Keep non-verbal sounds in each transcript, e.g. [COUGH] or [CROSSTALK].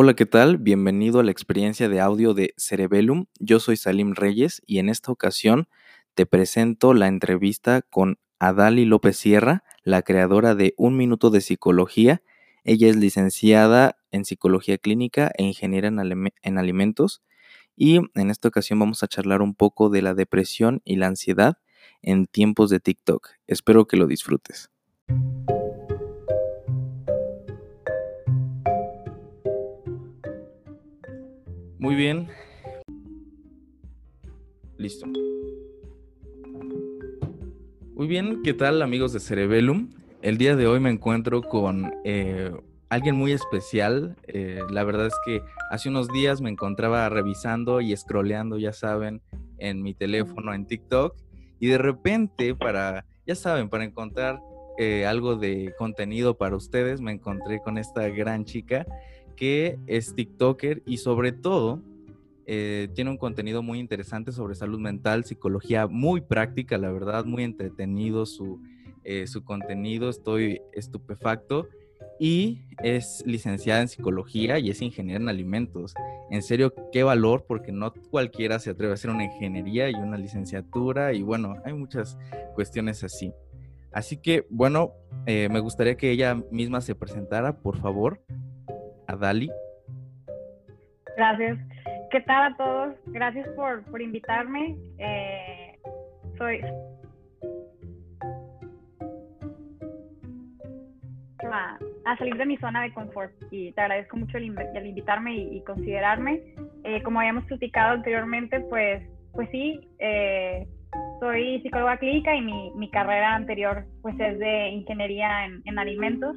Hola, ¿qué tal? Bienvenido a la experiencia de audio de Cerebellum. Yo soy Salim Reyes y en esta ocasión te presento la entrevista con Adali López Sierra, la creadora de Un Minuto de Psicología. Ella es licenciada en Psicología Clínica e ingeniera en, en alimentos. Y en esta ocasión vamos a charlar un poco de la depresión y la ansiedad en tiempos de TikTok. Espero que lo disfrutes. Muy bien. Listo. Muy bien, ¿qué tal amigos de Cerebellum? El día de hoy me encuentro con eh, alguien muy especial. Eh, la verdad es que hace unos días me encontraba revisando y scrolleando, ya saben, en mi teléfono, en TikTok, y de repente, para, ya saben, para encontrar eh, algo de contenido para ustedes, me encontré con esta gran chica que es TikToker y sobre todo eh, tiene un contenido muy interesante sobre salud mental, psicología muy práctica, la verdad, muy entretenido su, eh, su contenido, estoy estupefacto. Y es licenciada en psicología y es ingeniera en alimentos. En serio, qué valor, porque no cualquiera se atreve a hacer una ingeniería y una licenciatura, y bueno, hay muchas cuestiones así. Así que, bueno, eh, me gustaría que ella misma se presentara, por favor a Dali. Gracias. ¿Qué tal a todos? Gracias por, por invitarme. Eh, soy a, salir de mi zona de confort y te agradezco mucho el, invitarme y, considerarme. Eh, como habíamos platicado anteriormente, pues, pues sí, eh, soy psicóloga clínica y mi, mi, carrera anterior pues es de ingeniería en, en alimentos.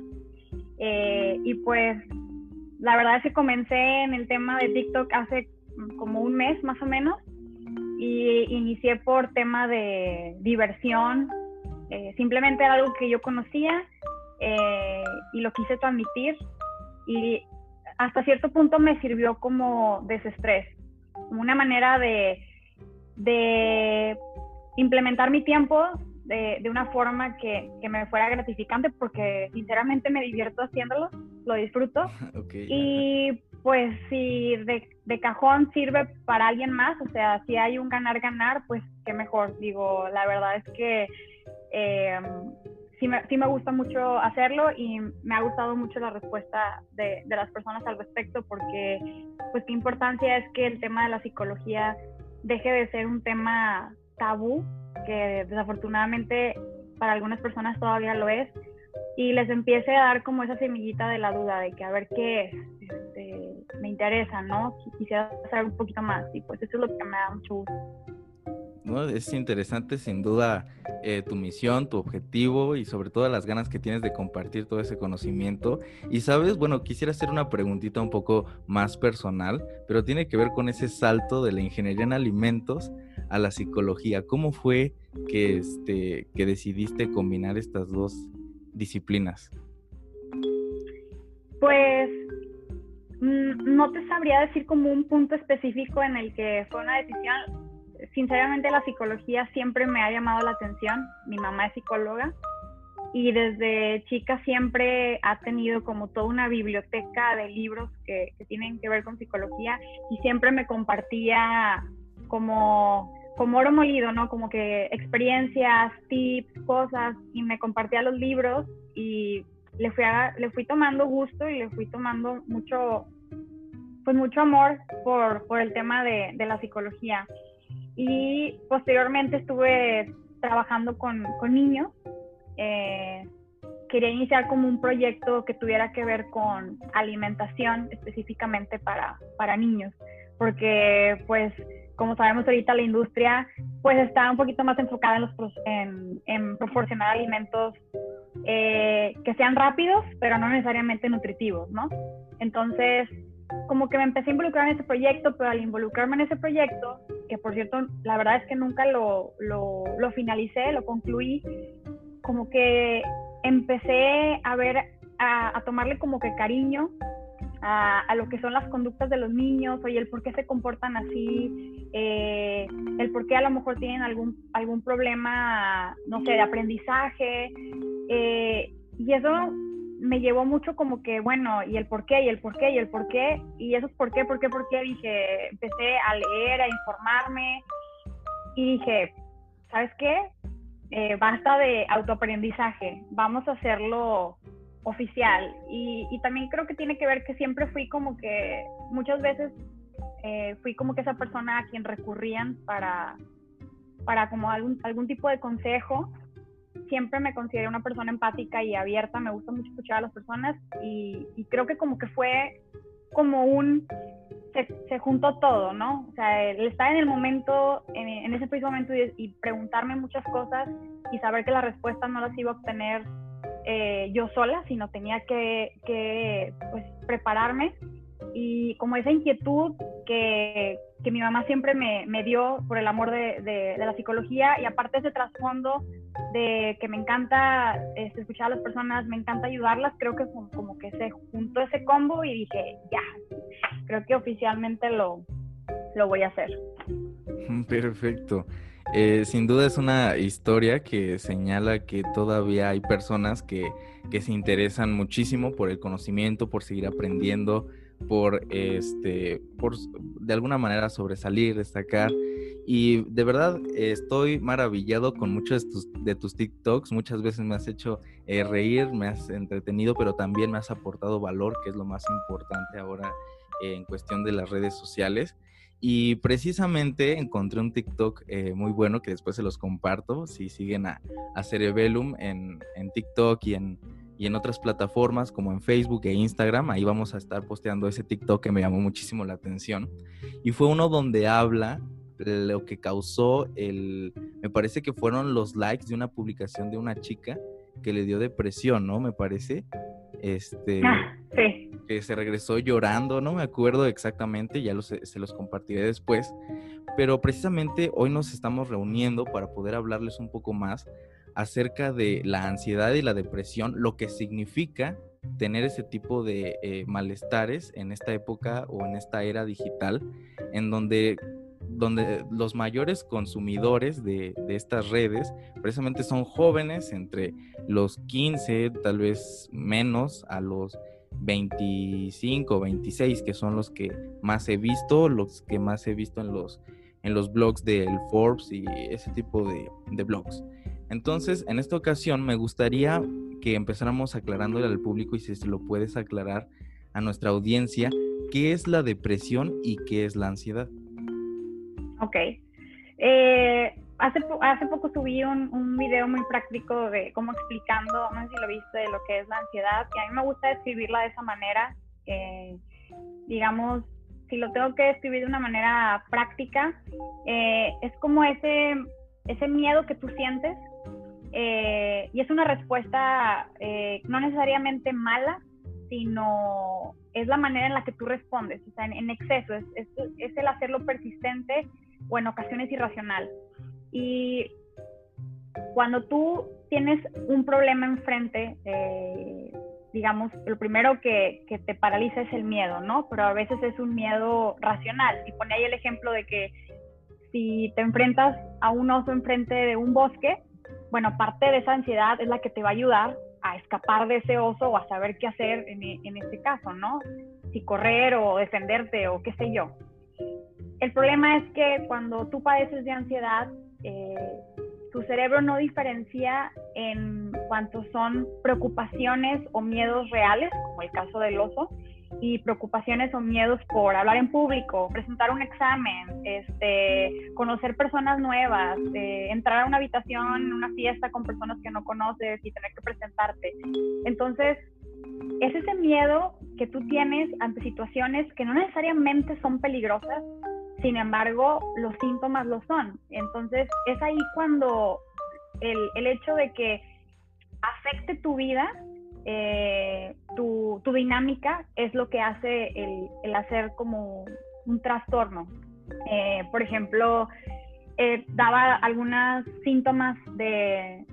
y pues la verdad es que comencé en el tema de TikTok hace como un mes más o menos y inicié por tema de diversión. Eh, simplemente era algo que yo conocía eh, y lo quise transmitir y hasta cierto punto me sirvió como desestrés, como una manera de, de implementar mi tiempo de, una forma que, que, me fuera gratificante porque sinceramente me divierto haciéndolo, lo disfruto. [LAUGHS] y pues si de, de, cajón sirve para alguien más, o sea, si hay un ganar-ganar, pues qué mejor. Digo, la verdad es que eh, sí, me, sí me gusta mucho hacerlo y me ha gustado mucho la respuesta de, de las personas al respecto porque pues qué importancia es que el tema de la psicología deje de ser un tema tabú que desafortunadamente para algunas personas todavía lo es, y les empiece a dar como esa semillita de la duda de que a ver qué es, este, me interesa, ¿no? Quisiera saber un poquito más y pues eso es lo que me da mucho gusto. ¿no? Es interesante sin duda eh, tu misión, tu objetivo y sobre todo las ganas que tienes de compartir todo ese conocimiento. Y sabes, bueno, quisiera hacer una preguntita un poco más personal, pero tiene que ver con ese salto de la ingeniería en alimentos a la psicología. ¿Cómo fue que, este, que decidiste combinar estas dos disciplinas? Pues mm, no te sabría decir como un punto específico en el que fue una decisión. Sinceramente la psicología siempre me ha llamado la atención. Mi mamá es psicóloga y desde chica siempre ha tenido como toda una biblioteca de libros que, que tienen que ver con psicología y siempre me compartía como como oro molido, ¿no? Como que experiencias, tips, cosas, y me compartía los libros y le fui, le fui tomando gusto y le fui tomando mucho, pues mucho amor por, por el tema de, de, la psicología. Y posteriormente estuve trabajando con, con niños. Eh, quería iniciar como un proyecto que tuviera que ver con alimentación específicamente para, para niños, porque pues como sabemos ahorita la industria pues está un poquito más enfocada en, los, en, proporcionar alimentos eh, que sean rápidos, pero no necesariamente nutritivos, ¿no? Entonces, como que me empecé a involucrar en ese proyecto, pero al involucrarme en ese proyecto, que por cierto, la verdad es que nunca lo, lo, lo finalicé, lo concluí, como que empecé a ver, a, a tomarle como que cariño a, lo que son las conductas de los niños, oye, el por qué se comportan así, eh, el por qué a lo mejor tienen algún, algún problema, no sé, de aprendizaje. Eh, y eso me llevó mucho como que, bueno, y el por qué, y el por qué, y el por qué, y esos por qué, por qué, por qué, dije, empecé a leer, a informarme, y dije, ¿sabes qué? Eh, basta de autoaprendizaje, vamos a hacerlo oficial. Y, y, también creo que tiene que ver que siempre fui como que, muchas veces eh, fui como que esa persona a quien recurrían para, para como algún, algún tipo de consejo siempre me considero una persona empática y abierta, me gusta mucho escuchar a las personas y, creo que como que fue como un, se, juntó todo, ¿no? O sea, el estar en el momento, en, ese preciso momento y, preguntarme muchas cosas y saber que las respuestas no las iba a obtener eh, yo sola, sino tenía que, que pues, prepararme y como esa inquietud que, que mi mamá siempre me, me, dio por el amor de, de, la psicología y aparte ese trasfondo de que me encanta este, escuchar a las personas, me encanta ayudarlas, creo que como, que se juntó ese combo y dije, ya, creo que oficialmente lo, lo voy a hacer. [LAUGHS] Perfecto. Eh, sin duda es una historia que señala que todavía hay personas que, que se interesan muchísimo por el conocimiento, por seguir aprendiendo, por este, por de alguna manera sobresalir, destacar. Y de verdad estoy maravillado con muchos de tus, TikToks. Muchas veces me has hecho eh, reír, me has entretenido, pero también me has aportado valor, que es lo más importante ahora en cuestión de las redes sociales. Y precisamente encontré un TikTok eh, muy bueno que después se los comparto. Si siguen a, a Cerebellum en, en TikTok y en, y en otras plataformas como en Facebook e Instagram. Ahí vamos a estar posteando ese TikTok que me llamó muchísimo la atención. Y fue uno donde habla lo que causó el, me parece que fueron los likes de una publicación de una chica que le dio depresión, ¿no? Me parece. Este, ah, sí. que se regresó llorando, no me acuerdo exactamente, ya se los compartiré después, pero precisamente hoy nos estamos reuniendo para poder hablarles un poco más acerca de la ansiedad y la depresión, lo que significa tener ese tipo de eh, malestares en esta época o en esta era digital, en donde, donde los mayores consumidores de, estas redes precisamente son jóvenes entre los 15, tal vez menos, a los 25, 26, que son los que más he visto, los que más he visto en los, en los blogs del Forbes y ese tipo de, de blogs. Entonces, en esta ocasión me gustaría que empezáramos aclarándole al público y si se lo puedes aclarar a nuestra audiencia, ¿qué es la depresión y qué es la ansiedad? Ok. Eh, hace, hace poco subí un, un, video muy práctico de cómo explicando, no sé si lo viste, de lo que es la ansiedad, y a mí me gusta describirla de esa manera. Eh, digamos, si lo tengo que describir de una manera práctica, eh, es como ese, ese miedo que tú sientes eh, y es una respuesta eh, no necesariamente mala, sino es la manera en la que tú respondes, o sea, en, exceso, es, es, el hacerlo persistente o en ocasiones irracional. Y cuando tú tienes un problema enfrente, eh, digamos, lo primero que, que, te paraliza es el miedo, ¿no? Pero a veces es un miedo racional. Y pone ahí el ejemplo de que si te enfrentas a un oso enfrente de un bosque, bueno, parte de esa ansiedad es la que te va a ayudar a escapar de ese oso o a saber qué hacer en, e, este caso, ¿no? Si correr o defenderte o qué sé yo. El problema es que cuando tú padeces de ansiedad, eh, tu cerebro no diferencia en cuanto son preocupaciones o miedos reales, como el caso del oso, y preocupaciones o miedos por hablar en público, presentar un examen, este, conocer personas nuevas, eh, entrar a una habitación, una fiesta con personas que no conoces y tener que presentarte. Entonces, es ese miedo que tú tienes ante situaciones que no necesariamente son peligrosas, sin embargo, los síntomas lo son. Entonces, es ahí cuando el, el hecho de que afecte tu vida eh, tu, dinámica es lo que hace el, hacer como un trastorno. Eh, por ejemplo, eh, daba algunos síntomas de,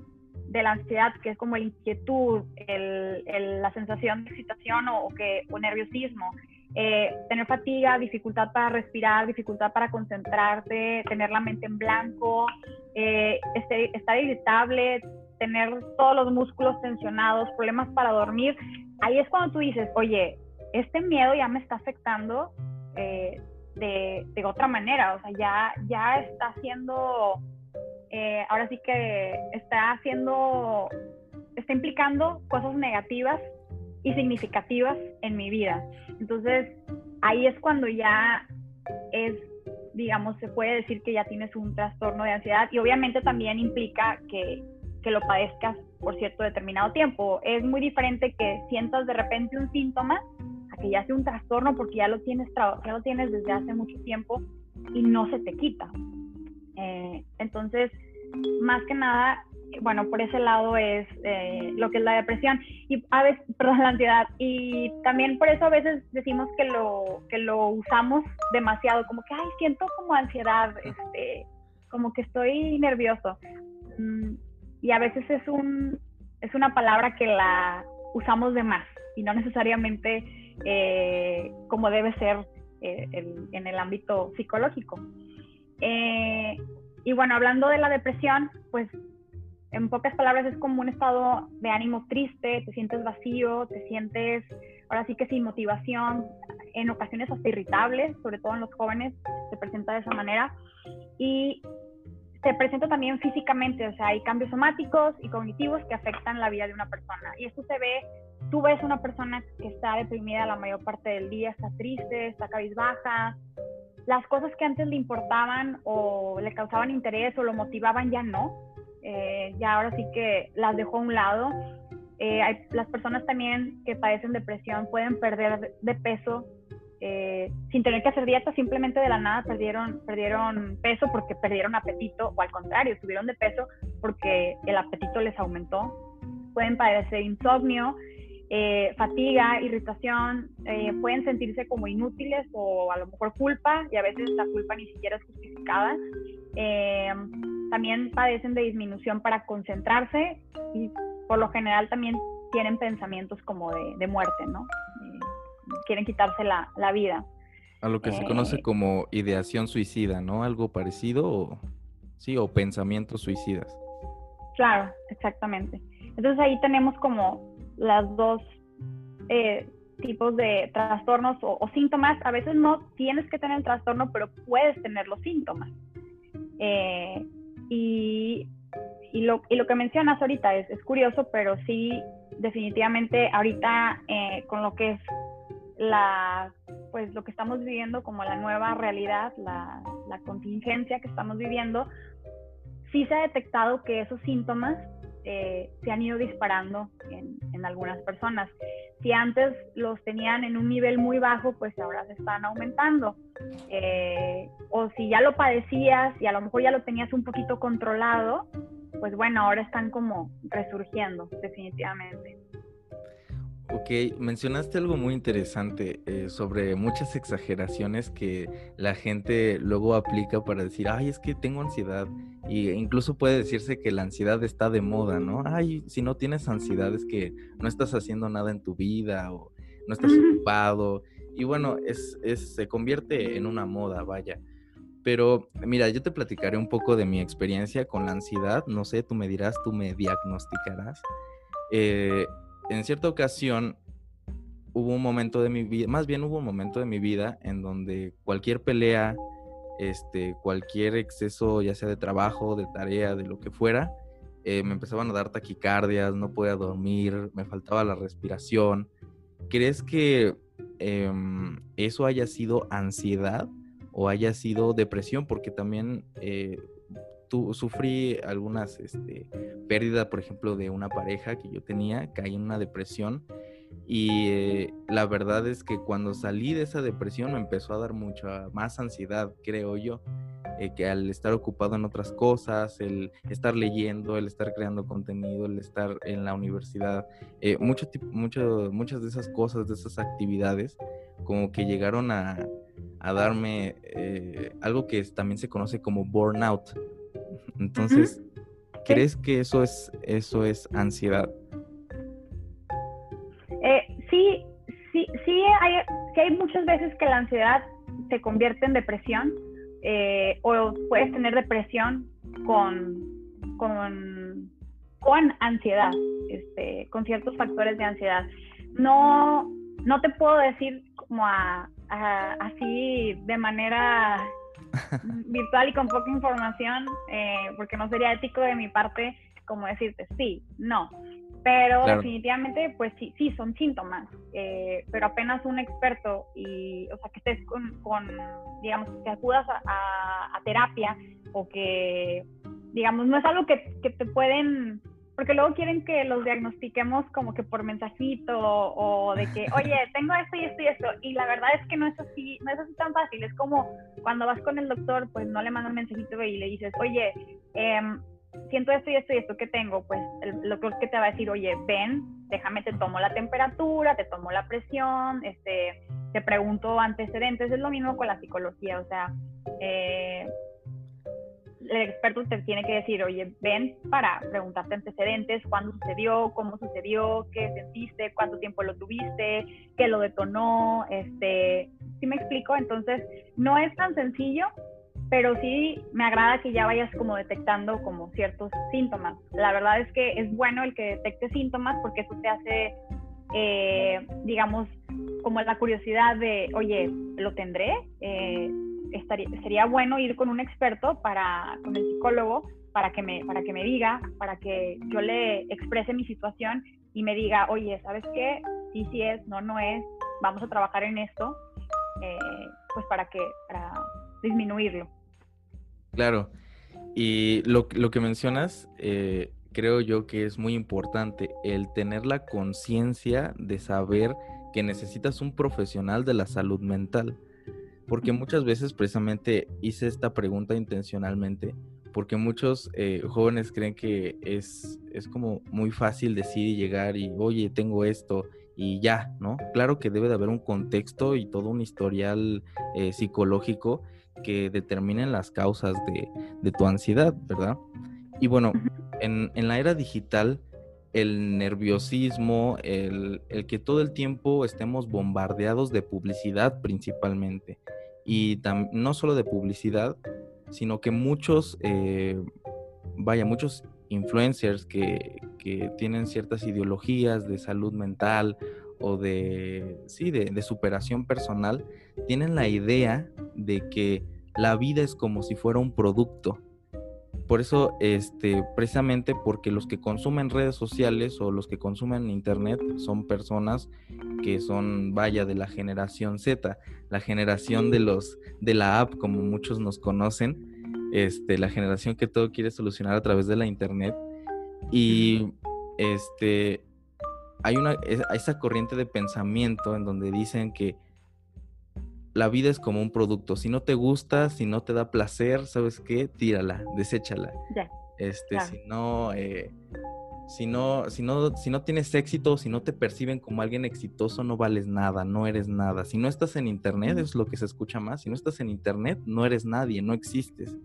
la ansiedad, que es como la inquietud, la sensación de excitación o, que, o nerviosismo. Tener fatiga, dificultad para respirar, dificultad para concentrarte, tener la mente en blanco, este, estar irritable, tener todos los músculos tensionados, problemas para dormir, ahí es cuando tú dices, oye, este miedo ya me está afectando eh, de, de, otra manera, o sea, ya, ya está haciendo, eh, ahora sí que está haciendo, está implicando cosas negativas y significativas en mi vida. Entonces, ahí es cuando ya es, digamos, se puede decir que ya tienes un trastorno de ansiedad y obviamente también implica que, que lo padezcas por cierto determinado tiempo. Es muy diferente que sientas de repente un síntoma a que ya sea un trastorno porque ya lo tienes, ya lo tienes desde hace mucho tiempo y no se te quita. Eh, entonces, más que nada, bueno, por ese lado es eh, lo que es la depresión y a veces, perdón, la ansiedad. Y también por eso a veces decimos que lo, que lo usamos demasiado, como que, ay, siento como ansiedad, este, como que estoy nervioso. Mm, y a veces es, un, es una palabra que la usamos de más y no necesariamente eh, como debe ser eh, en el ámbito psicológico. y bueno, hablando de la depresión, pues en pocas palabras es como un estado de ánimo triste, te sientes vacío, te sientes ahora sí que sin motivación, en ocasiones hasta irritable, sobre todo en los jóvenes se presenta de esa manera. Y se presenta también físicamente, o sea, hay cambios somáticos y cognitivos que afectan la vida de una persona. Y esto se ve, tú ves una persona que está deprimida la mayor parte del día, está triste, está cabizbaja, las cosas que antes le importaban o le causaban interés o lo motivaban ya no, eh, ya ahora sí que las dejó a un lado. Eh, hay, las personas también que padecen depresión pueden perder de peso eh, sin tener que hacer dieta, simplemente de la nada perdieron, perdieron peso porque perdieron apetito o al contrario, subieron de peso porque el apetito les aumentó. Pueden padecer insomnio, fatiga, irritación, pueden sentirse como inútiles o a lo mejor culpa y a veces la culpa ni siquiera es justificada. También padecen de disminución para concentrarse y por lo general también tienen pensamientos como de, muerte, ¿no? Eh, quieren quitarse la, vida. A lo que se conoce eh, como ideación suicida, ¿no? Algo parecido, o, sí, o pensamientos suicidas. Claro, exactamente. Entonces ahí tenemos como las dos eh, tipos de trastornos o, o, síntomas. A veces no tienes que tener el trastorno, pero puedes tener los síntomas. Eh, y, y, lo, y lo que mencionas ahorita es, es curioso, pero sí, definitivamente ahorita eh, con lo que es la, pues lo que estamos viviendo como la nueva realidad, la, la contingencia que estamos viviendo, sí se ha detectado que esos síntomas eh, se han ido disparando en, algunas personas. Si antes los tenían en un nivel muy bajo, pues ahora se están aumentando. Eh, o si ya lo padecías y a lo mejor ya lo tenías un poquito controlado, pues bueno, ahora están como resurgiendo definitivamente. Ok, mencionaste algo muy interesante eh, sobre muchas exageraciones que la gente luego aplica para decir, ay, es que tengo ansiedad. Y incluso puede decirse que la ansiedad está de moda, ¿no? Ay, si no tienes ansiedad es que no estás haciendo nada en tu vida o no estás ocupado. Y bueno, es, es, se convierte en una moda, vaya. Pero mira, yo te platicaré un poco de mi experiencia con la ansiedad. No sé, tú me dirás, tú me diagnosticarás. Eh, en cierta ocasión hubo un momento de mi vida, más bien hubo un momento de mi vida en donde cualquier pelea, este, cualquier exceso, ya sea de trabajo, de tarea, de lo que fuera, eh, me empezaban a dar taquicardias, no podía dormir, me faltaba la respiración. ¿Crees que em, eso haya sido ansiedad o haya sido depresión? Porque también eh, sufrí algunas este, pérdidas, por ejemplo, de una pareja que yo tenía, caí en una depresión y eh, la verdad es que cuando salí de esa depresión me empezó a dar mucha más ansiedad, creo yo, eh, que al estar ocupado en otras cosas, el estar leyendo, el estar creando contenido, el estar en la universidad, eh, mucho, mucho, muchas de esas cosas, de esas actividades, como que llegaron a, a darme algo que también se conoce como burnout, entonces, ¿crees que eso es, eso es ansiedad? Hay, hay muchas veces que la ansiedad se convierte en depresión eh, o puedes tener depresión con, con, con ansiedad, este, con ciertos factores de ansiedad. No, no te puedo decir como así de manera [LAUGHS] virtual y con poca información, eh, porque no sería ético de mi parte como decirte sí, no. Pero definitivamente, pues sí, sí, son síntomas, eh, pero apenas un experto y, o sea, que estés con, digamos, que acudas a, terapia o que, digamos, no es algo que, que, te pueden, porque luego quieren que los diagnostiquemos como que por mensajito o, de que, [LAUGHS] oye, tengo esto y esto y esto, y la verdad es que no es así, no es así tan fácil, es como cuando vas con el doctor, pues no le mandan mensajito y le dices, oye, eh, siento esto y esto y esto que tengo, pues el que te va a decir, oye, ven, déjame, te tomo la temperatura, te tomo la presión, este, te pregunto antecedentes, es lo mismo con la psicología, o sea, eh, el experto te tiene que decir, oye, ven para preguntarte antecedentes, cuándo sucedió, cómo sucedió, qué sentiste, cuánto tiempo lo tuviste, qué lo detonó, este, ¿sí me explico? Entonces, no es tan sencillo, pero sí me agrada que ya vayas como detectando como ciertos síntomas. La verdad es que es bueno el que detecte síntomas porque eso te hace, eh, digamos, como la curiosidad de, oye, ¿lo tendré? Eh, estaría, sería bueno ir con un experto, para, con el psicólogo, para que, me, para que me diga, para que yo le exprese mi situación y me diga, oye, ¿sabes qué? Sí, sí es, no, no es, vamos a trabajar en esto, eh, pues para que, para disminuirlo. Claro. Y lo, que mencionas, eh, creo yo que es muy importante el tener la conciencia de saber que necesitas un profesional de la salud mental. Porque muchas veces precisamente hice esta pregunta intencionalmente, porque muchos eh, jóvenes creen que es, es como muy fácil decir y llegar y, oye, tengo esto y ya, ¿no? Claro que debe de haber un contexto y todo un historial eh, psicológico que determinen las causas de, tu ansiedad, ¿verdad? Y bueno, en, la era digital, el nerviosismo, el, que todo el tiempo estemos bombardeados de publicidad principalmente, y no solo de publicidad, sino que muchos, eh, vaya, muchos influencers que, que, tienen ciertas ideologías de salud mental o de, sí, de, superación personal, tienen la idea de que la vida es como si fuera un producto. Por eso, este, precisamente porque los que consumen redes sociales o los que consumen internet son personas que son, vaya, de la generación Z, la generación de los, de la app, como muchos nos conocen, este, la generación que todo quiere solucionar a través de la internet. Y este, hay una, esa corriente de pensamiento en donde dicen que la vida es como un producto. Si no te gusta, si no te da placer, ¿sabes qué? Tírala, deséchala. Ya. Este, si no, eh, si no, si no, si no tienes éxito, si no te perciben como alguien exitoso, no vales nada, no eres nada. Si no estás en internet, es lo que se escucha más. Si no estás en internet, no eres nadie, no existes.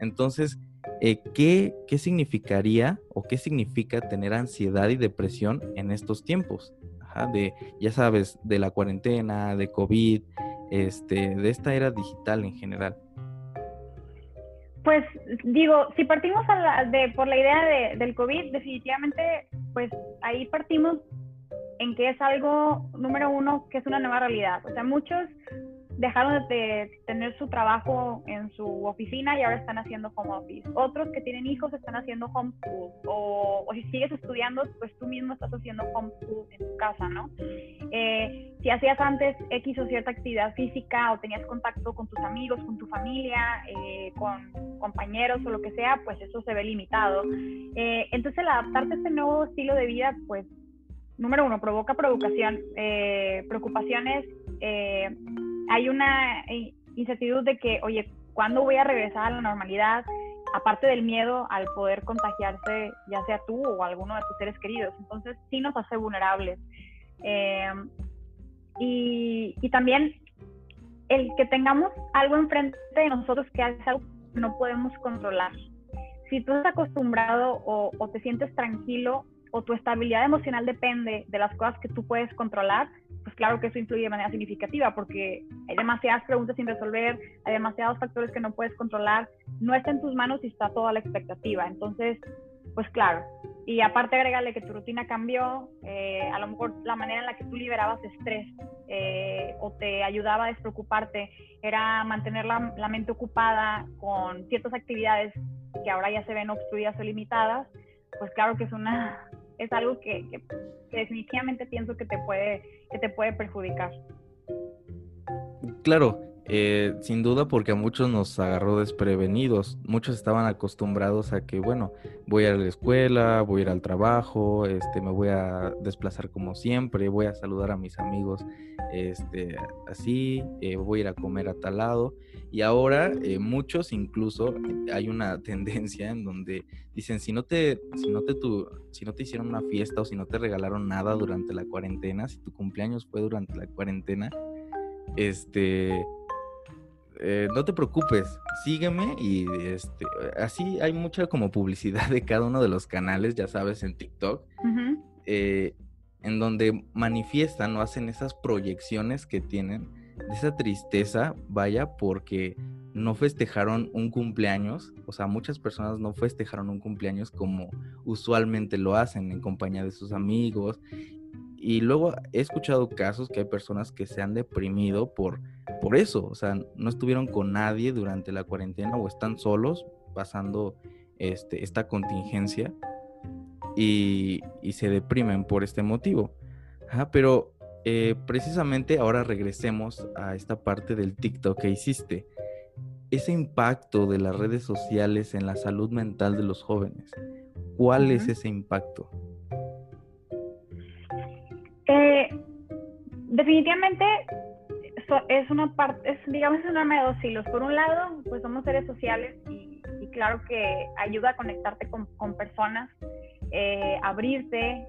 Entonces, eh, ¿qué, ¿qué significaría o qué significa tener ansiedad y depresión en estos tiempos? de, ya sabes, de la cuarentena, de COVID, este, de esta era digital en general. Pues digo, si partimos de, por la idea de, del COVID, definitivamente, pues ahí partimos en que es algo, número uno, que es una nueva realidad. O sea, muchos dejaron de tener su trabajo en su oficina y ahora están haciendo home office. Otros que tienen hijos están haciendo homeschool. O, o si sigues estudiando, pues tú mismo estás haciendo homeschool en tu casa, ¿no? Eh, si hacías antes X o cierta actividad física o tenías contacto con tus amigos, con tu familia, eh, con compañeros o lo que sea, pues eso se ve limitado. Eh, entonces el adaptarte a este nuevo estilo de vida, pues número uno, provoca provocación, preocupaciones hay una incertidumbre de que, oye, ¿cuándo voy a regresar a la normalidad? Aparte del miedo al poder contagiarse, ya sea tú o alguno de tus seres queridos. Entonces, sí nos hace vulnerables. Eh, y, y, también el que tengamos algo enfrente de nosotros que es algo que no podemos controlar. Si tú estás acostumbrado o, o te sientes tranquilo o tu estabilidad emocional depende de las cosas que tú puedes controlar, pues claro que eso influye de manera significativa porque hay demasiadas preguntas sin resolver, hay demasiados factores que no puedes controlar, no está en tus manos y está toda la expectativa. Entonces, pues claro. Y aparte agregarle que tu rutina cambió, eh, a lo mejor la manera en la que tú liberabas estrés eh, o te ayudaba a despreocuparte era mantener la, la, mente ocupada con ciertas actividades que ahora ya se ven obstruidas o limitadas, pues claro que es una es algo que, que, definitivamente pienso que te puede que te puede perjudicar. Claro, eh, sin duda porque a muchos nos agarró desprevenidos. Muchos estaban acostumbrados a que, bueno, voy a la escuela, voy a ir al trabajo, este, me voy a desplazar como siempre, voy a saludar a mis amigos este, así, eh, voy a ir a comer a tal lado. Y ahora eh, muchos incluso hay una [LAUGHS] tendencia en donde dicen, si no, te, si, no te tu, si no te hicieron una fiesta o si no te regalaron nada durante la cuarentena, si tu cumpleaños fue durante la cuarentena, este eh, no te preocupes, sígueme y este, así hay mucha como publicidad de cada uno de los canales, ya sabes, en TikTok, eh, en donde manifiestan o hacen esas proyecciones que tienen de esa tristeza, vaya, porque no festejaron un cumpleaños, o sea, muchas personas no festejaron un cumpleaños como usualmente lo hacen en compañía de sus amigos. Y luego he escuchado casos que hay personas que se han deprimido por por eso, o sea, no estuvieron con nadie durante la cuarentena o están solos pasando este, esta contingencia y, se deprimen por este motivo. pero eh, precisamente ahora regresemos a esta parte del TikTok que hiciste. Ese impacto de las redes sociales en la salud mental de los jóvenes, ¿cuál es ese impacto? Eh, definitivamente es una parte, es, digamos, es un arma de dos hilos. Por un lado, pues somos seres sociales y, claro que ayuda a conectarte con, con personas, eh, abrirte,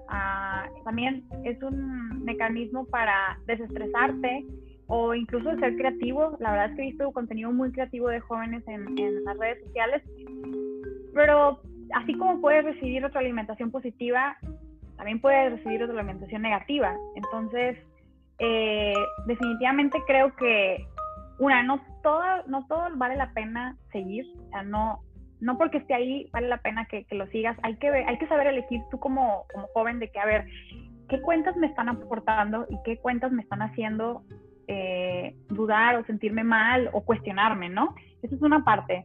también es un mecanismo para desestresarte o incluso ser creativo. La verdad es que he visto contenido muy creativo de jóvenes en, en las redes sociales, pero así como puedes recibir retroalimentación positiva, también puedes recibir retroalimentación negativa. Entonces, eh, definitivamente creo que, una, no todo, no todo vale la pena seguir, o sea, no, no porque esté ahí vale la pena que, lo sigas, hay que, hay que saber elegir tú como, como joven de que, a ver, ¿qué cuentas me están aportando y qué cuentas me están haciendo eh, dudar o sentirme mal o cuestionarme, ¿no? Esa es una parte.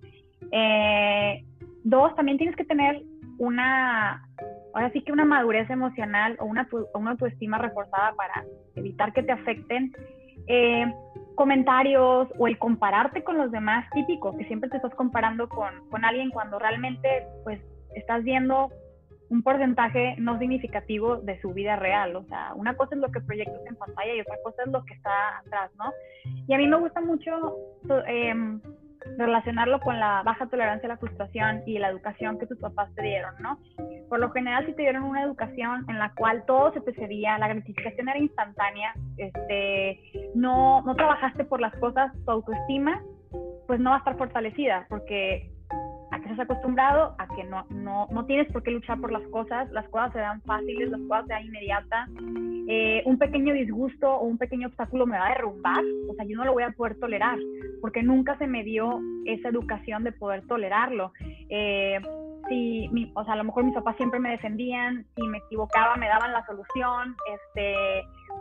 Eh, dos, también tienes que tener una ahora sí que una madurez emocional o una, una autoestima reforzada para evitar que te afecten eh, comentarios o el compararte con los demás, típico, que siempre te estás comparando con, con alguien cuando realmente pues estás viendo un porcentaje no significativo de su vida real. O sea, una cosa es lo que proyectas en pantalla y otra cosa es lo que está atrás, ¿no? Y a mí me gusta mucho eh, relacionarlo con la baja tolerancia a la frustración y la educación que tus papás te dieron, ¿no? Por lo general, si te dieron una educación en la cual todo se te cedía, la gratificación era instantánea, este, no, no trabajaste por las cosas, tu autoestima, pues no va a estar fortalecida, porque a que estás acostumbrado a que no, no, no tienes por qué luchar por las cosas, las cosas se dan fáciles, las cosas se dan inmediatas. Eh, un pequeño disgusto o un pequeño obstáculo me va a derrumbar, o sea, yo no lo voy a poder tolerar, porque nunca se me dio esa educación de poder tolerarlo. Eh, si, mi, o sea, a lo mejor mis papás siempre me defendían, si me equivocaba me daban la solución, este,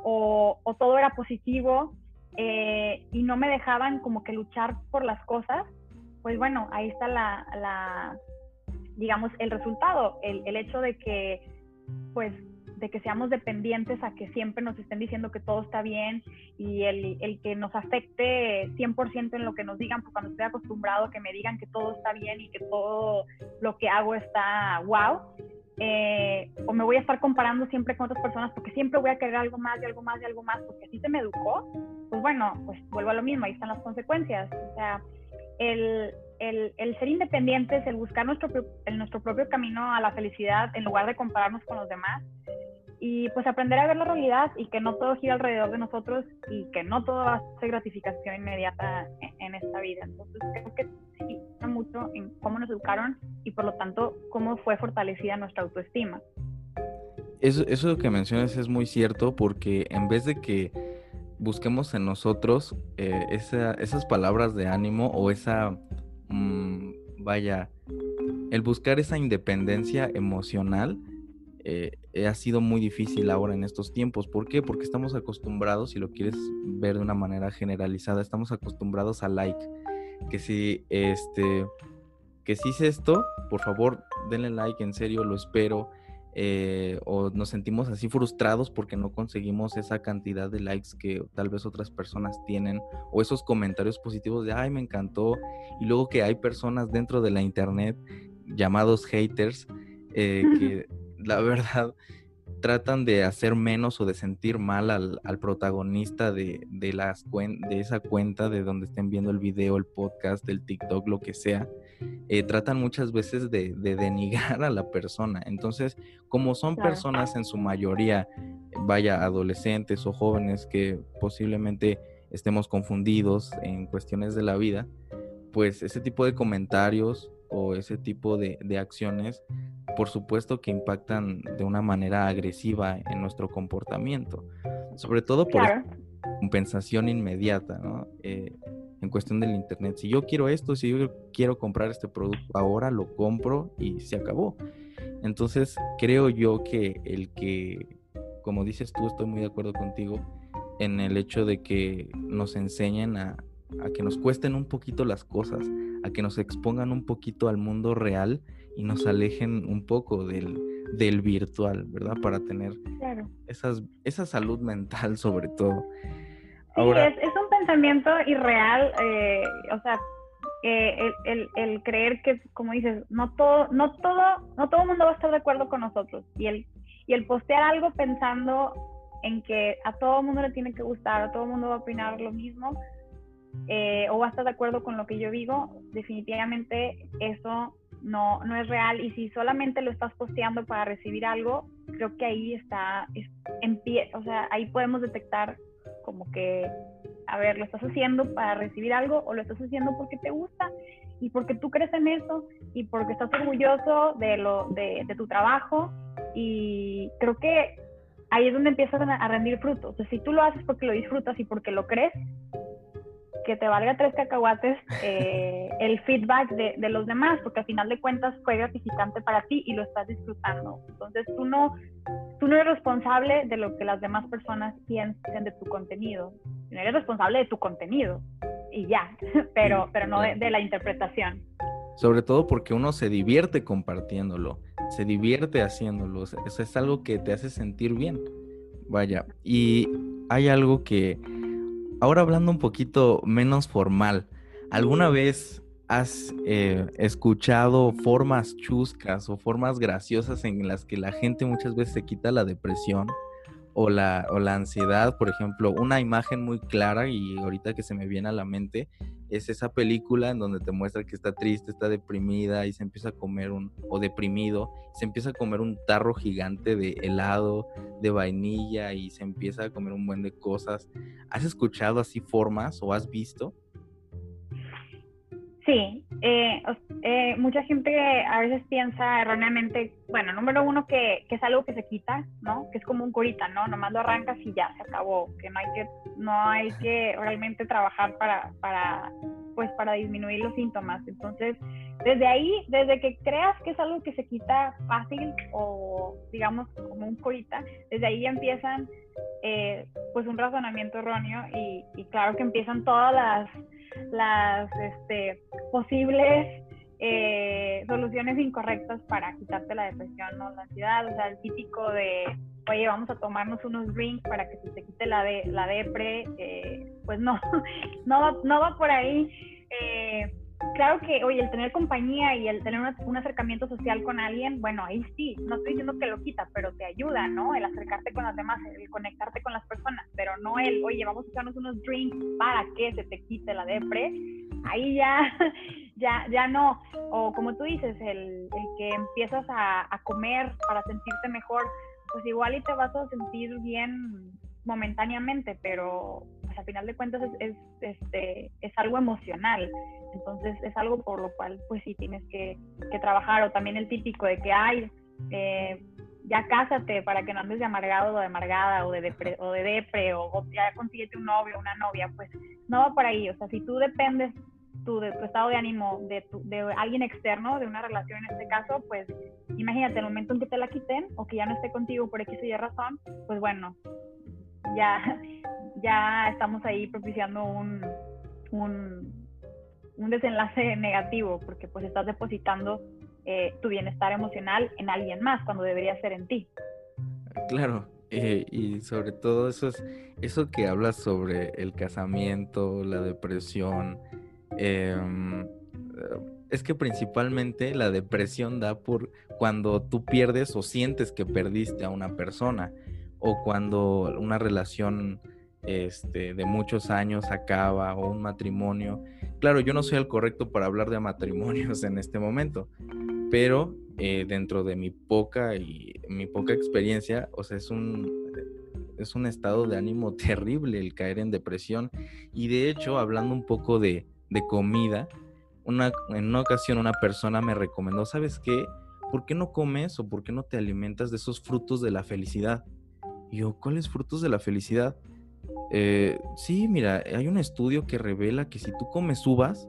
o, todo era positivo, eh, y no me dejaban como que luchar por las cosas, pues bueno, ahí está la, digamos, el resultado, el, el, hecho de que, pues, de que seamos dependientes a que siempre nos estén diciendo que todo está bien y el, el que nos afecte 100% en lo que nos digan, porque cuando estoy acostumbrado a que me digan que todo está bien y que todo lo que hago está wow, eh, o me voy a estar comparando siempre con otras personas porque siempre voy a querer algo más y algo más y algo más porque así se me educó, pues bueno, pues vuelvo a lo mismo, ahí están las consecuencias. O sea, el, el, el, ser independientes, el buscar nuestro, el, nuestro propio camino a la felicidad en lugar de compararnos con los demás y pues aprender a ver la realidad y que no todo gira alrededor de nosotros y que no todo ser gratificación inmediata en, esta vida. Entonces creo que sí, mucho en cómo nos educaron y por lo tanto cómo fue fortalecida nuestra autoestima. Eso, eso que mencionas es muy cierto porque en vez de que busquemos en nosotros eh, esa, esas palabras de ánimo o esa, mm, vaya, el buscar esa independencia emocional eh, ha sido muy difícil ahora en estos tiempos. ¿Por qué? Porque estamos acostumbrados, si lo quieres ver de una manera generalizada, estamos acostumbrados a like. Que si este que si hice esto, por favor, denle like, en serio, lo espero. Eh, o nos sentimos así frustrados porque no conseguimos esa cantidad de likes que tal vez otras personas tienen o esos comentarios positivos de ay me encantó y luego que hay personas dentro de la internet llamados haters eh, que la verdad [LAUGHS] tratan de hacer menos o de sentir mal al, protagonista de, las de esa cuenta de donde estén viendo el video, el podcast, el TikTok, lo que sea. Eh, tratan muchas veces de, de, denigrar a la persona. Entonces, como son personas en su mayoría, vaya, adolescentes o jóvenes que posiblemente estemos confundidos en cuestiones de la vida, pues ese tipo de comentarios o ese tipo de, de acciones por supuesto que impactan de una manera agresiva en nuestro comportamiento, sobre todo por compensación inmediata, ¿no? Eh, en cuestión del Internet. Si yo quiero esto, si yo quiero comprar este producto ahora, lo compro y se acabó. Entonces, creo yo que el que, como dices tú, estoy muy de acuerdo contigo en el hecho de que nos enseñen a, a que nos cuesten un poquito las cosas, a que nos expongan un poquito al mundo real y nos alejen un poco del, del virtual, ¿verdad? Para tener esas, esa salud mental sobre todo. Sí, es, es, un pensamiento irreal, eh, o sea, eh, el, el, el, creer que, como dices, no todo, no todo, no todo el mundo va a estar de acuerdo con nosotros y el, y el postear algo pensando en que a todo el mundo le tiene que gustar, a todo el mundo va a opinar lo mismo, eh, o va a estar de acuerdo con lo que yo digo, definitivamente eso no, no es real y si solamente lo estás posteando para recibir algo, creo que ahí está, en pie, o sea, ahí podemos detectar como que, a ver, lo estás haciendo para recibir algo o lo estás haciendo porque te gusta y porque tú crees en eso y porque estás orgulloso de, lo, de, tu trabajo y creo que ahí es donde empiezas a rendir frutos. O sea, si tú lo haces porque lo disfrutas y porque lo crees, que te valga tres cacahuates eh, el feedback de, de, los demás, porque al final de cuentas fue gratificante para ti y lo estás disfrutando. Entonces tú no, tú no eres responsable de lo que las demás personas piensen de tu contenido, no eres responsable de tu contenido y ya, [LAUGHS] pero, pero no de, la interpretación. Sobre todo porque uno se divierte compartiéndolo, se divierte haciéndolo, eso es algo que te hace sentir bien. Vaya, y hay algo que ahora hablando un poquito menos formal, ¿alguna vez has eh, escuchado formas chuscas o formas graciosas en las que la gente muchas veces se quita la depresión o la, o la ansiedad? Por ejemplo, una imagen muy clara y ahorita que se me viene a la mente es esa película en donde te muestra que está triste, está deprimida y se empieza a comer un, o deprimido, se empieza a comer un tarro gigante de helado, de vainilla y se empieza a comer un buen de cosas. ¿Has escuchado así formas o has visto? Sí, eh, eh, mucha gente a veces piensa erróneamente, bueno, número uno que, que, es algo que se quita, ¿no? Que es como un curita, ¿no? Nomás lo arrancas y ya, se acabó, que no hay que, no hay que realmente trabajar para, para, pues para disminuir los síntomas. Entonces, desde ahí, desde que creas que es algo que se quita fácil o digamos como un curita, desde ahí ya empiezan eh, pues un razonamiento erróneo y, y claro que empiezan todas las las este, posibles eh, soluciones incorrectas para quitarte la depresión o la ansiedad, o sea, el típico de, oye, vamos a tomarnos unos drinks para que se te quite la, de, la depre, eh, pues no, [LAUGHS] no no va por ahí. Eh, claro que, oye, el tener compañía y el tener un acercamiento social con alguien, bueno, ahí sí, no estoy diciendo que lo quita, pero te ayuda, ¿no? El acercarte con las demás, el conectarte con las personas, pero no el, oye, vamos a echarnos unos drinks para que se te quite la depre, ahí ya, [LAUGHS] ya, ya no. O como tú dices, el, que empiezas a comer para sentirte mejor, pues igual y te vas a sentir bien momentáneamente, pero pues, final de cuentas es, es, este, es algo emocional. Entonces es algo por lo cual pues sí tienes que, que trabajar. O también el típico de que, ay, eh, ya cásate para que no andes de amargado o de amargada o de depre, o, de depre o, ya consíguete un novio o una novia. Pues no va por ahí. O sea, si tú dependes tu, estado de ánimo de, de alguien externo, de una relación en este caso, pues imagínate, el momento en que te la quiten o que ya no esté contigo por X o Y razón, pues bueno, ya, ya estamos ahí propiciando un, un, un desenlace negativo, porque pues estás depositando eh, tu bienestar emocional en alguien más cuando debería ser en ti. Claro, eh, y sobre todo eso es eso que hablas sobre el casamiento, la depresión. Em, es que principalmente la depresión da por cuando tú pierdes o sientes que perdiste a una persona o cuando una relación este, de muchos años acaba o un matrimonio. Claro, yo no soy el correcto para hablar de matrimonios [LAUGHS] en este momento, pero eh, dentro de mi poca y mi poca experiencia, o sea, es un, es un estado de ánimo [LAUGHS] terrible el caer en depresión. Y de hecho, hablando un poco de, de comida, una, en una ocasión una persona me recomendó, ¿sabes qué? ¿Por qué no comes o por qué no te alimentas de esos frutos de la felicidad? Y yo, ¿cuáles frutos de la felicidad? Eh, sí, mira, hay un estudio que revela que si tú comes uvas,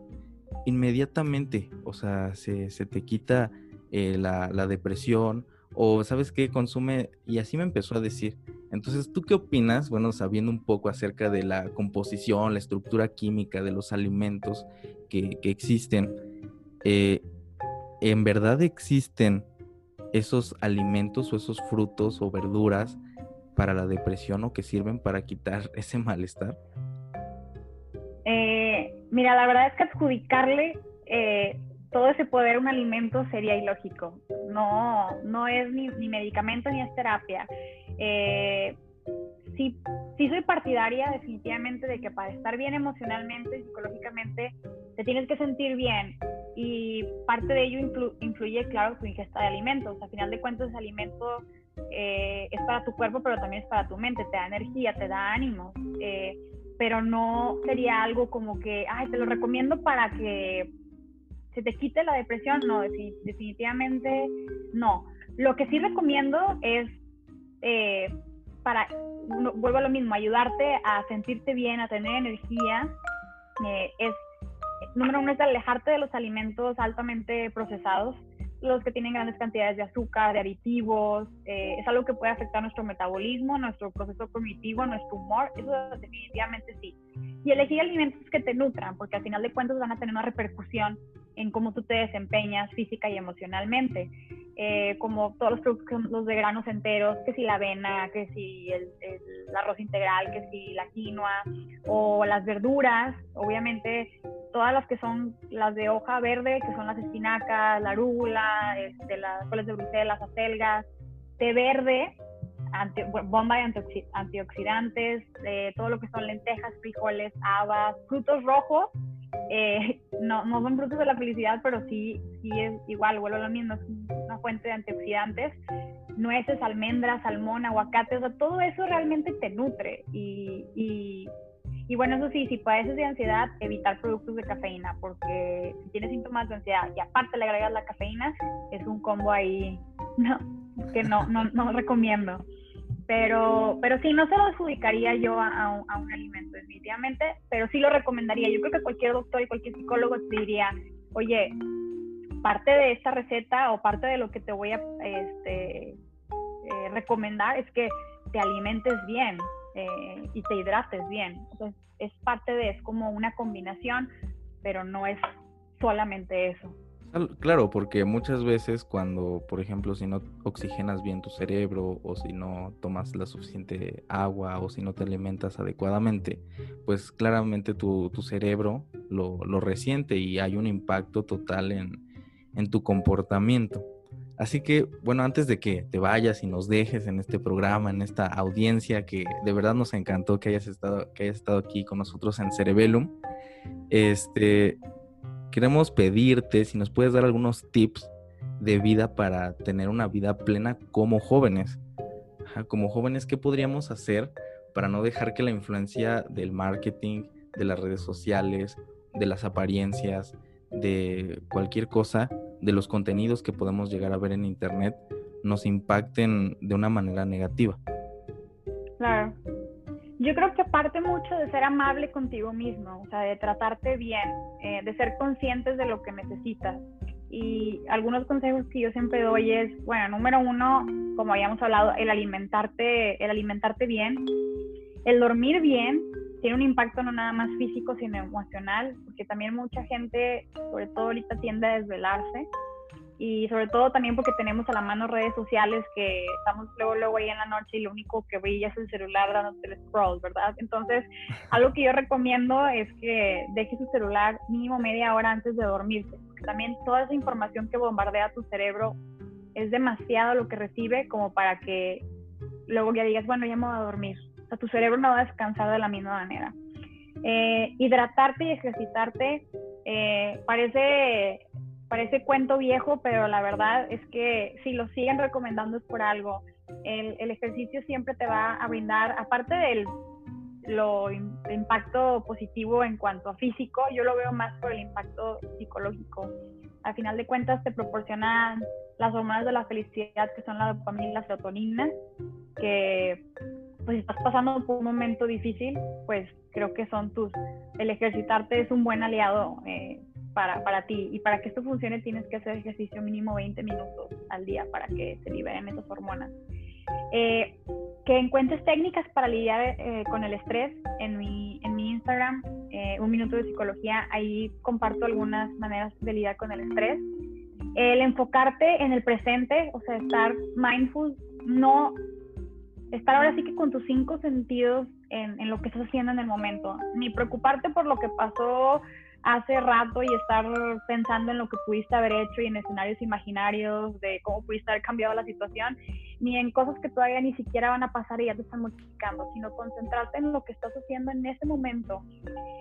inmediatamente, o sea, se, te quita eh, la, depresión o sabes qué consume y así me empezó a decir. Entonces, ¿tú qué opinas? Bueno, sabiendo un poco acerca de la composición, la estructura química de los alimentos que, existen, eh, ¿en verdad existen esos alimentos o esos frutos o verduras para la depresión o que sirven para quitar [LAUGHS] ese malestar? Eh, mira, la verdad es que adjudicarle eh, todo ese poder a un alimento sería ilógico. No, no es ni, medicamento ni es terapia. Eh, sí, sí soy partidaria definitivamente de que para estar bien emocionalmente y psicológicamente te tienes que sentir bien y parte de ello influye, claro, tu ingesta de alimentos. A final de cuentas, ese alimento eh, es para tu cuerpo, pero también es para tu mente, te da energía, te da ánimo, eh, pero no sería algo como que, ay, te lo recomiendo para que se te quite la depresión, no, definitivamente no. Lo que sí recomiendo es, eh, para, vuelvo a lo mismo, ayudarte a sentirte bien, a tener energía, es, número uno es alejarte de los alimentos altamente procesados, los que tienen grandes cantidades de azúcar, de aditivos, eh, es algo que puede afectar nuestro metabolismo, nuestro proceso cognitivo, nuestro humor, eso definitivamente sí. Y elegir alimentos que te nutran, porque al final de cuentas van a tener una repercusión en cómo tú te desempeñas física y emocionalmente. Eh, como todos los productos los de granos enteros, que si la avena, que si el, arroz integral, que si la quinoa, o las verduras, obviamente todas las que son las de hoja verde, que son las espinacas, la arúgula, este, las coles de Bruselas, las acelgas, té verde, bomba de antioxidantes, eh, todo lo que son lentejas, frijoles, habas, frutos rojos, eh, [LAUGHS] no, no son frutos de la felicidad, pero sí, sí es igual, vuelvo a lo mismo, es una fuente de antioxidantes, nueces, almendras, salmón, aguacate, o sea, todo eso realmente te nutre y, y, y bueno, eso sí, si padeces de ansiedad, evitar productos de cafeína, porque si tienes síntomas de ansiedad y aparte le agregas la cafeína, es un combo ahí [LAUGHS] que no, no, no recomiendo. Pero, pero sí, no se lo adjudicaría yo a, un alimento, definitivamente, pero sí lo recomendaría. Yo creo que cualquier doctor y cualquier psicólogo te diría, oye, parte de esta receta o parte de lo que te voy a este, eh, recomendar es que te alimentes bien eh, y te hidrates bien. Entonces, es parte de, es como una combinación, pero no es solamente eso. Claro, porque muchas veces cuando, por ejemplo, si no oxigenas bien tu cerebro o si no tomas la suficiente agua o si no te alimentas adecuadamente, pues claramente tu, cerebro lo, resiente y hay un impacto total en, en tu comportamiento. Así que, bueno, antes de que te vayas y nos dejes en este programa, en esta audiencia que de verdad nos encantó que hayas estado, que hayas estado aquí con nosotros en Cerebellum, este, queremos pedirte si nos puedes dar algunos tips de vida para tener una vida plena como jóvenes. como jóvenes, ¿qué podríamos hacer para no dejar que la influencia del marketing, de las redes sociales, de las apariencias, de cualquier cosa, de los contenidos que podemos llegar a ver en Internet, nos impacten de una manera negativa? Yo creo que parte mucho de ser amable contigo mismo, o sea, de tratarte bien, eh, de ser conscientes de lo que necesitas. Y algunos consejos que yo siempre doy es, bueno, número uno, como habíamos hablado, el alimentarte, el alimentarte bien, el dormir bien, tiene un impacto no nada más físico, sino emocional, porque también mucha gente, sobre todo ahorita, tiende a desvelarse y sobre todo también porque tenemos a la mano redes sociales que estamos luego luego ahí en la noche y lo único que brilla es el celular dándote el scroll, ¿verdad? Entonces, algo que yo recomiendo es que deje su celular mínimo media hora antes de dormirse, porque también toda esa información que bombardea tu cerebro es demasiado lo que recibe como para que luego ya digas, bueno, ya me voy a dormir. O sea, tu cerebro no va a descansar de la misma manera. Eh, hidratarte y ejercitarte eh, parece parece cuento viejo, pero la verdad es que si lo siguen recomendando es por algo. El, el ejercicio siempre te va a brindar, aparte del lo, impacto positivo en cuanto a físico, yo lo veo más por el impacto psicológico. Al final de cuentas te proporcionan las hormonas de la felicidad que son la dopamina y la serotonina, que pues si estás pasando por un momento difícil, pues creo que son tus, el ejercitarte es un buen aliado eh, para, para ti. Y para que esto funcione tienes que hacer ejercicio mínimo 20 minutos al día para que se liberen esas hormonas. Eh, que encuentres técnicas para lidiar eh, con el estrés en mi, en mi Instagram, eh, un minuto de psicología, ahí comparto algunas maneras de lidiar con el estrés. El enfocarte en el presente, o sea, estar mindful, no estar ahora sí que con tus cinco sentidos en, en, lo que estás haciendo en el momento, ni preocuparte por lo que pasó hace rato y estar pensando en lo que pudiste haber hecho y en escenarios imaginarios de cómo pudiste haber cambiado la situación, ni en cosas que todavía ni siquiera van a pasar y ya te están modificando, sino concentrarte en lo que estás haciendo en ese momento.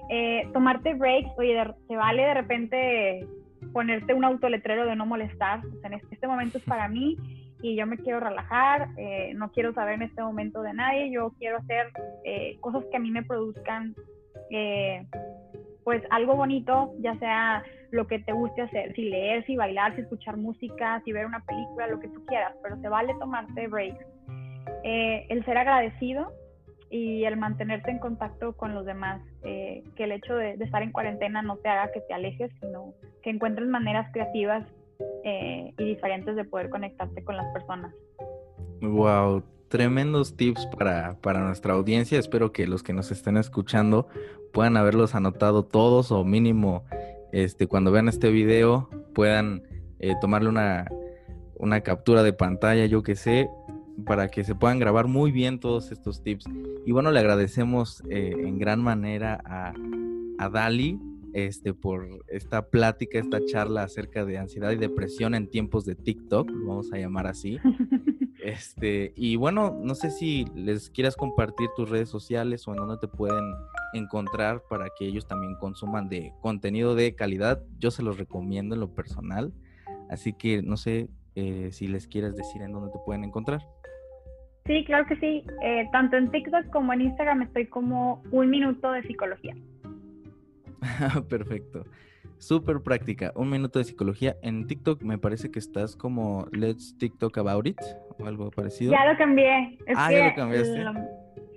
Eh, tomarte breaks, oye, se vale de repente ponerte un autoletrero de no molestar, o sea, en este momento es para mí y yo me quiero relajar, eh, no quiero saber en este momento de nadie, yo quiero hacer eh, cosas que a mí me produzcan pues algo bonito, ya sea lo que te guste hacer, si leer, si bailar, si escuchar música, si ver una película, lo que tú quieras, pero se vale tomarte breaks. Eh, el ser agradecido y el mantenerte en contacto con los demás, eh, que el hecho de, estar en cuarentena no te haga que te alejes, sino que encuentres maneras creativas eh, y diferentes de poder conectarte con las personas. Wow, tremendos tips para, para nuestra audiencia. Espero que los que nos estén escuchando puedan haberlos anotado todos o mínimo este, cuando vean este video puedan eh, tomarle una, una captura de pantalla, yo que sé, para que se puedan grabar muy bien todos estos tips. Y bueno, le agradecemos eh, en gran manera a, a Dali este, por esta plática, esta charla acerca de ansiedad y depresión en tiempos de TikTok, vamos a llamar así. [LAUGHS] Este, y bueno, no sé si les quieras compartir tus redes sociales o en dónde te pueden encontrar para que ellos también consuman de contenido de calidad. Yo se los recomiendo en lo personal. Así que no sé eh, si les quieres decir en dónde te pueden encontrar. Sí, claro que sí. Eh, tanto en TikTok como en Instagram estoy como un minuto de psicología. [LAUGHS] Perfecto. Súper práctica. Un minuto de psicología. En TikTok me parece que estás como Let's TikTok About It o algo parecido. Ya lo cambié. ah, ya lo cambiaste.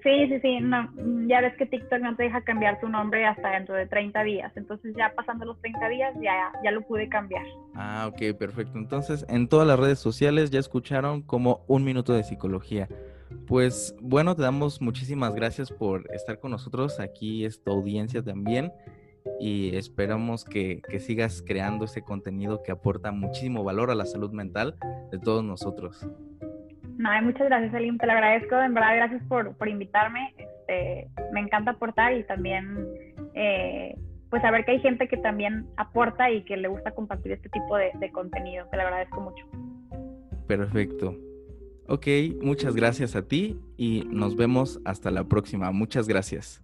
sí, sí, sí. No, ya ves que TikTok no te deja cambiar tu nombre hasta dentro de 30 días. Entonces ya pasando los 30 días ya, ya lo pude cambiar. Ah, ok, perfecto. Entonces en todas las redes sociales ya escucharon como un minuto de psicología. Pues bueno, te damos muchísimas gracias por estar con nosotros. Aquí esta audiencia también y esperamos que, sigas creando ese contenido que aporta muchísimo valor a la salud mental de todos nosotros. No, muchas gracias, Elim, te lo agradezco, en verdad, gracias por, invitarme. Este, me encanta aportar y también, eh, pues, saber que hay gente que también aporta y que le gusta compartir este tipo de, de contenido. Te lo agradezco mucho. Perfecto. Ok, muchas gracias a ti y nos vemos hasta la próxima. Muchas gracias.